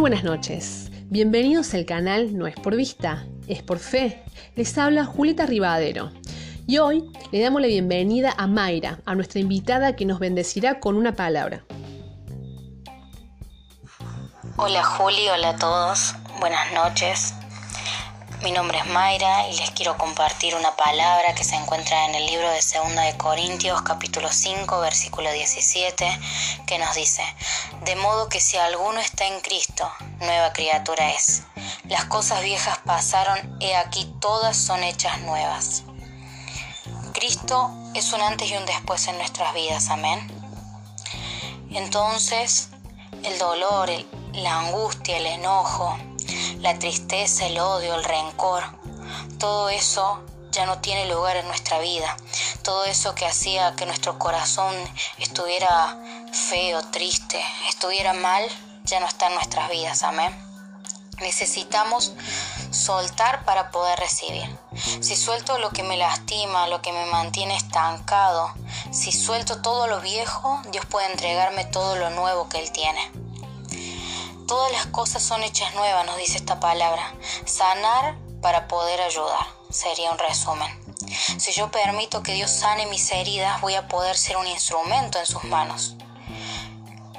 buenas noches. Bienvenidos al canal No es por vista, es por fe. Les habla Julieta Ribadero. Y hoy le damos la bienvenida a Mayra, a nuestra invitada que nos bendecirá con una palabra. Hola Juli, hola a todos, buenas noches. Mi nombre es Mayra y les quiero compartir una palabra que se encuentra en el libro de Segunda de Corintios capítulo 5 versículo 17 que nos dice, de modo que si alguno está en Cristo, nueva criatura es. Las cosas viejas pasaron, he aquí todas son hechas nuevas. Cristo es un antes y un después en nuestras vidas, amén. Entonces, el dolor, la angustia, el enojo, la tristeza, el odio, el rencor, todo eso ya no tiene lugar en nuestra vida. Todo eso que hacía que nuestro corazón estuviera feo, triste, estuviera mal, ya no está en nuestras vidas. Amén. Necesitamos soltar para poder recibir. Si suelto lo que me lastima, lo que me mantiene estancado, si suelto todo lo viejo, Dios puede entregarme todo lo nuevo que Él tiene. Todas las cosas son hechas nuevas, nos dice esta palabra. Sanar para poder ayudar, sería un resumen. Si yo permito que Dios sane mis heridas, voy a poder ser un instrumento en sus manos.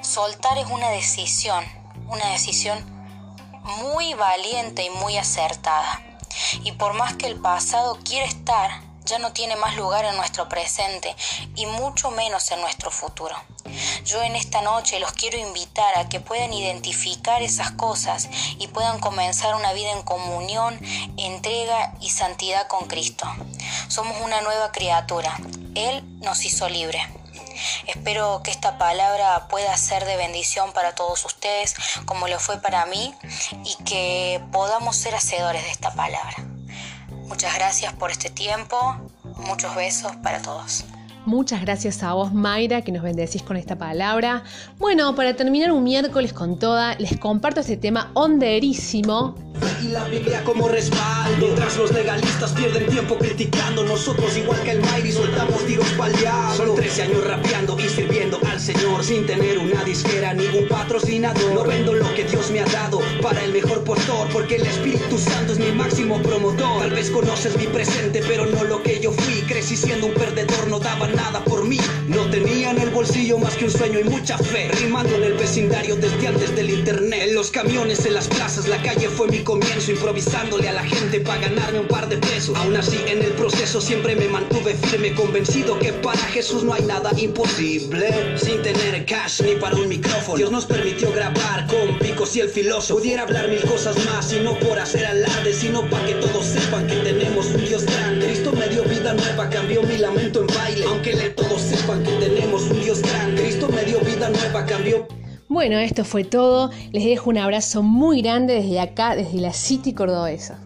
Soltar es una decisión, una decisión muy valiente y muy acertada. Y por más que el pasado quiera estar, ya no tiene más lugar en nuestro presente y mucho menos en nuestro futuro. Yo en esta noche los quiero invitar a que puedan identificar esas cosas y puedan comenzar una vida en comunión, entrega y santidad con Cristo. Somos una nueva criatura. Él nos hizo libre. Espero que esta palabra pueda ser de bendición para todos ustedes, como lo fue para mí, y que podamos ser hacedores de esta palabra. Muchas gracias por este tiempo. Muchos besos para todos. Muchas gracias a vos, Mayra, que nos bendecís con esta palabra. Bueno, para terminar un miércoles con toda, les comparto este tema honderísimo y la Biblia como respaldo. Mientras los legalistas pierden tiempo criticando, nosotros igual que el Mayri soltamos tiros pa'l diablo. Son 13 años rapeando y sirviendo al Señor sin tener una disquera ni un patrocinador. No vendo lo que Dios me ha dado para el mejor postor, porque el Espíritu Santo es mi máximo promotor. Tal vez conoces mi presente, pero no lo que yo fui. Crecí siendo un perdedor, no daba más que un sueño y mucha fe. Rimando en el vecindario desde antes del internet. Los camiones, en las plazas, la calle fue mi comienzo improvisándole a la gente para ganarme un par de pesos. Aún así, en el proceso siempre me mantuve firme, convencido que para Jesús no hay nada imposible. Sin tener cash ni para un micrófono, Dios nos permitió grabar con picos y el filósofo. Pudiera hablar mil cosas más, y no por hacer alarde, sino para que todos sepan que tenemos un Dios grande. Cristo me dio vida nueva, cambió mi lamento en baile. Aunque le bueno, esto fue todo. Les dejo un abrazo muy grande desde acá, desde la City Cordobesa.